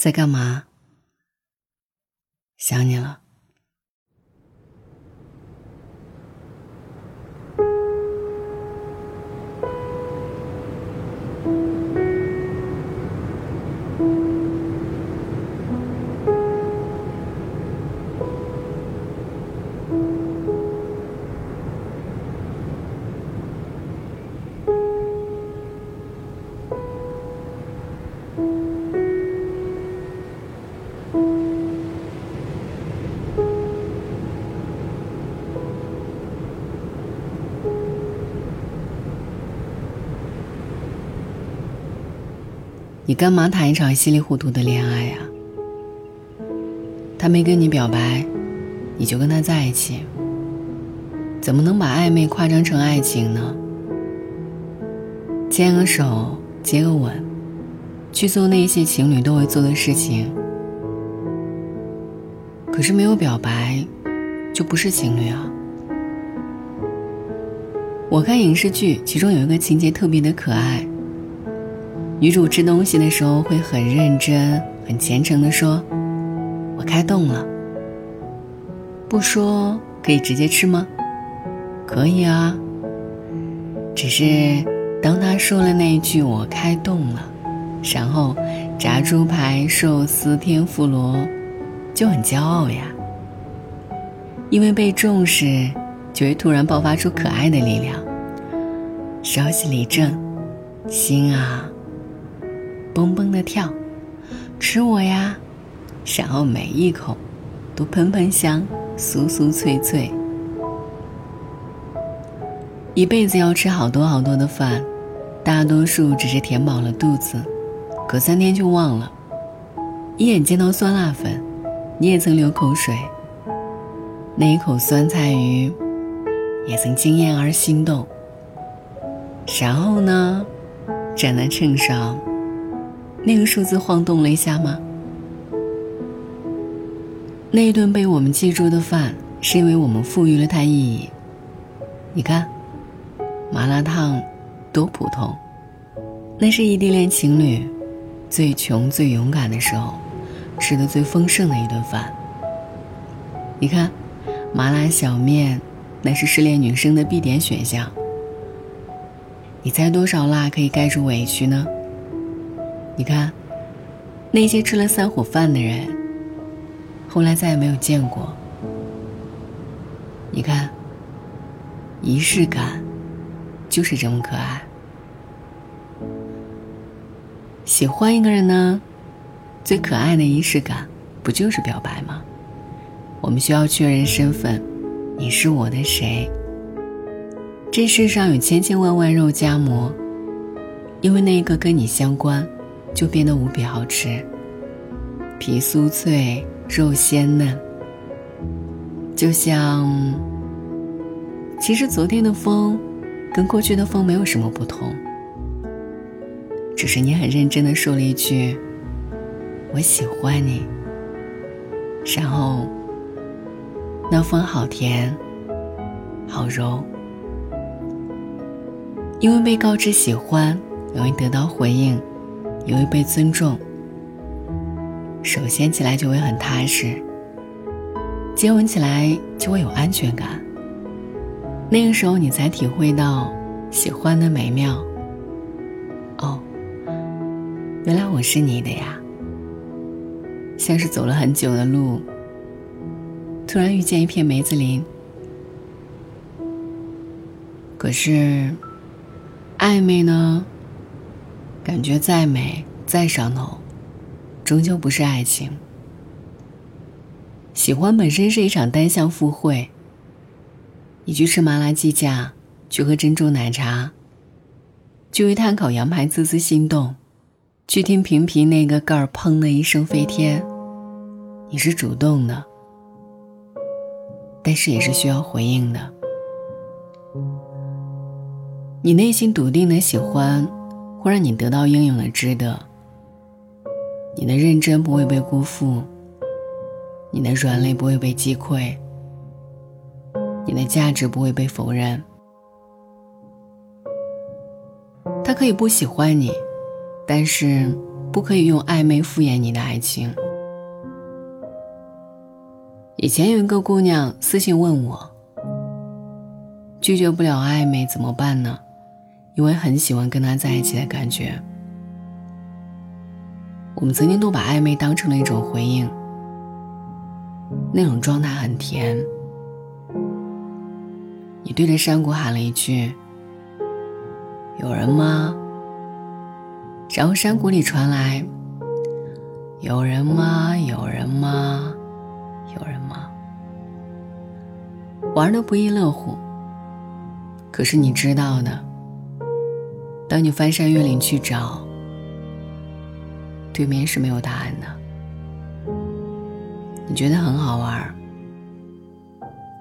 在干嘛？想你了。你干嘛谈一场稀里糊涂的恋爱呀？他没跟你表白，你就跟他在一起，怎么能把暧昧夸张成爱情呢？牵个手，接个吻，去做那些情侣都会做的事情，可是没有表白，就不是情侣啊。我看影视剧，其中有一个情节特别的可爱。女主吃东西的时候会很认真、很虔诚的说：“我开动了。”不说可以直接吃吗？可以啊。只是当他说了那一句“我开动了”，然后炸猪排、寿司、天妇罗就很骄傲呀。因为被重视，就会突然爆发出可爱的力量，稍息立正，心啊。蹦蹦的跳，吃我呀！然后每一口都喷喷香，酥酥脆脆。一辈子要吃好多好多的饭，大多数只是填饱了肚子，隔三天就忘了。一眼见到酸辣粉，你也曾流口水。那一口酸菜鱼，也曾惊艳而心动。然后呢，站在秤上。那个数字晃动了一下吗？那一顿被我们记住的饭，是因为我们赋予了它意义。你看，麻辣烫多普通，那是异地恋情侣最穷最勇敢的时候吃的最丰盛的一顿饭。你看，麻辣小面，那是失恋女生的必点选项。你猜多少辣可以盖住委屈呢？你看，那些吃了三火饭的人，后来再也没有见过。你看，仪式感就是这么可爱。喜欢一个人呢，最可爱的仪式感不就是表白吗？我们需要确认身份，你是我的谁？这世上有千千万万肉夹馍，因为那一个跟你相关。就变得无比好吃，皮酥脆，肉鲜嫩。就像，其实昨天的风，跟过去的风没有什么不同，只是你很认真的说了一句“我喜欢你”，然后，那风好甜，好柔，因为被告知喜欢，容易得到回应。因为被尊重，手牵起来就会很踏实，接吻起来就会有安全感。那个时候，你才体会到喜欢的美妙。哦，原来我是你的呀！像是走了很久的路，突然遇见一片梅子林。可是，暧昧呢？感觉再美再上头，终究不是爱情。喜欢本身是一场单向赴会。你去吃麻辣鸡架，去喝珍珠奶茶，去为碳烤羊排滋滋心动，去听平皮那个盖儿砰的一声飞天，你是主动的，但是也是需要回应的。你内心笃定的喜欢。会让你得到应有的值得。你的认真不会被辜负，你的软肋不会被击溃，你的价值不会被否认。他可以不喜欢你，但是不可以用暧昧敷衍你的爱情。以前有一个姑娘私信问我，拒绝不了暧昧怎么办呢？因为很喜欢跟他在一起的感觉。我们曾经都把暧昧当成了一种回应，那种状态很甜。你对着山谷喊了一句：“有人吗？”然后山谷里传来：“有人吗？有人吗？有人吗？”玩的不亦乐乎。可是你知道的，当你翻山越岭去找，对面是没有答案的。你觉得很好玩，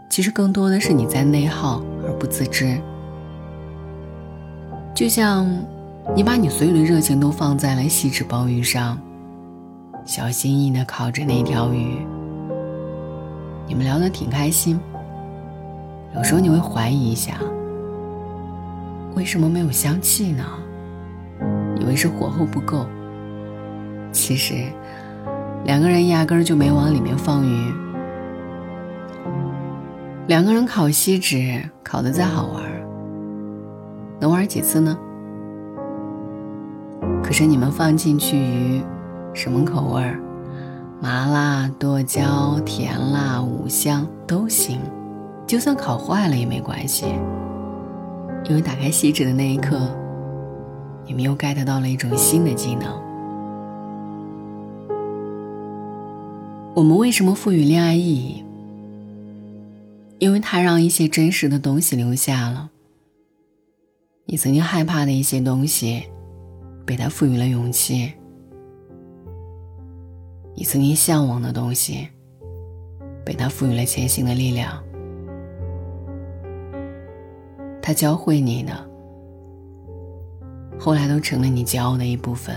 其实更多的是你在内耗而不自知。就像你把你所有的热情都放在了锡纸包鱼上，小心翼翼的烤着那条鱼。你们聊得挺开心，有时候你会怀疑一下，为什么没有香气呢？以为是火候不够。其实，两个人压根儿就没往里面放鱼。两个人烤锡纸，烤的再好玩，能玩几次呢？可是你们放进去鱼，什么口味儿？麻辣、剁椒、甜辣、五香都行，就算烤坏了也没关系。因为打开锡纸的那一刻，你们又 get 到了一种新的技能。我们为什么赋予恋爱意义？因为它让一些真实的东西留下了。你曾经害怕的一些东西，被它赋予了勇气；你曾经向往的东西，被它赋予了前行的力量。他教会你的，后来都成了你骄傲的一部分。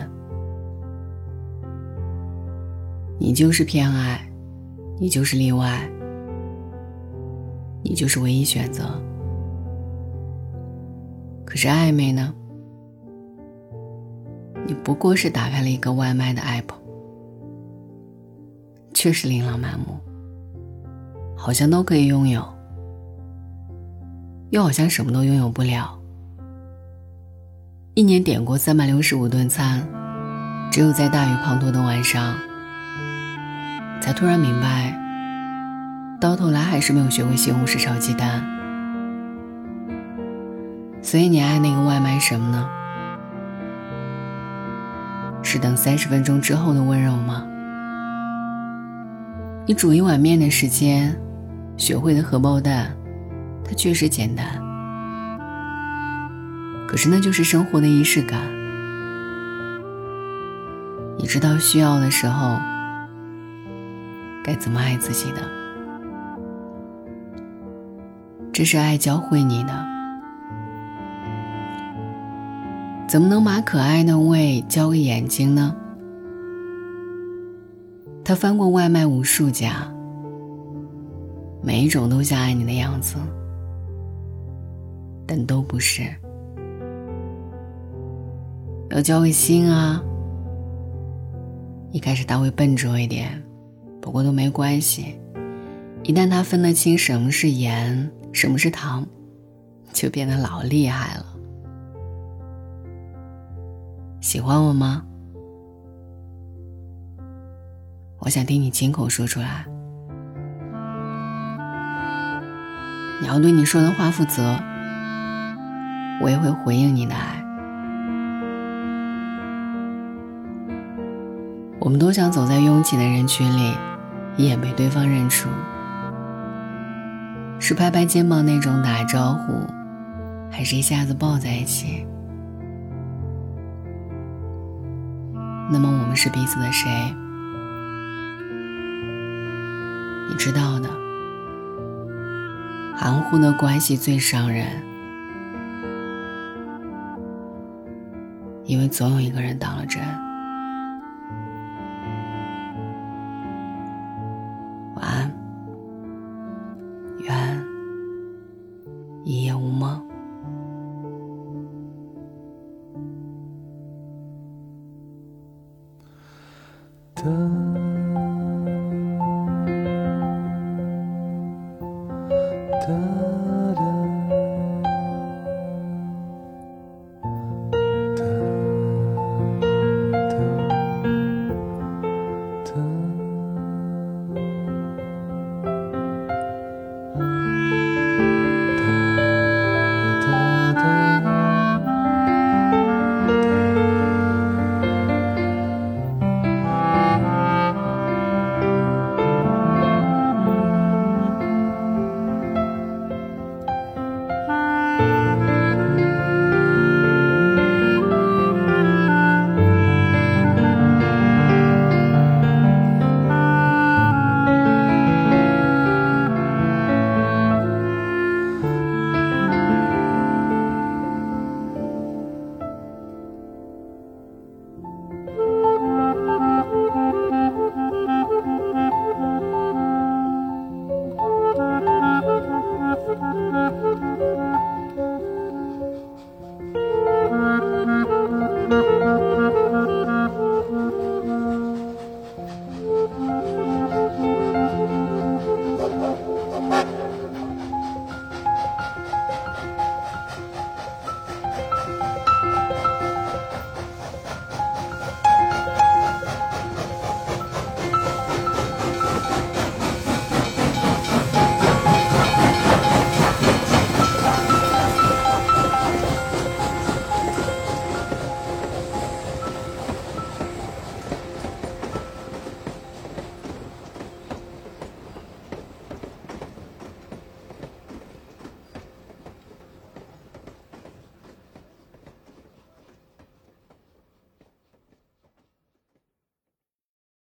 你就是偏爱，你就是例外，你就是唯一选择。可是暧昧呢？你不过是打开了一个外卖的 app，确实琳琅满目，好像都可以拥有，又好像什么都拥有不了。一年点过三百六十五顿餐，只有在大雨滂沱的晚上。才突然明白，到头来还是没有学会西红柿炒鸡蛋。所以你爱那个外卖什么呢？是等三十分钟之后的温柔吗？你煮一碗面的时间，学会的荷包蛋，确实简单，可是那就是生活的仪式感。你知道需要的时候。该怎么爱自己的？这是爱教会你的。怎么能把可爱的胃交给眼睛呢？他翻过外卖无数家，每一种都像爱你的样子，但都不是。要交给心啊！一开始他会笨拙一点。不过都没关系，一旦他分得清什么是盐，什么是糖，就变得老厉害了。喜欢我吗？我想听你亲口说出来。你要对你说的话负责，我也会回应你的爱。我们都想走在拥挤的人群里。一眼被对方认出，是拍拍肩膀那种打招呼，还是一下子抱在一起？那么我们是彼此的谁？你知道的，含糊的关系最伤人，因为总有一个人当了真。晚安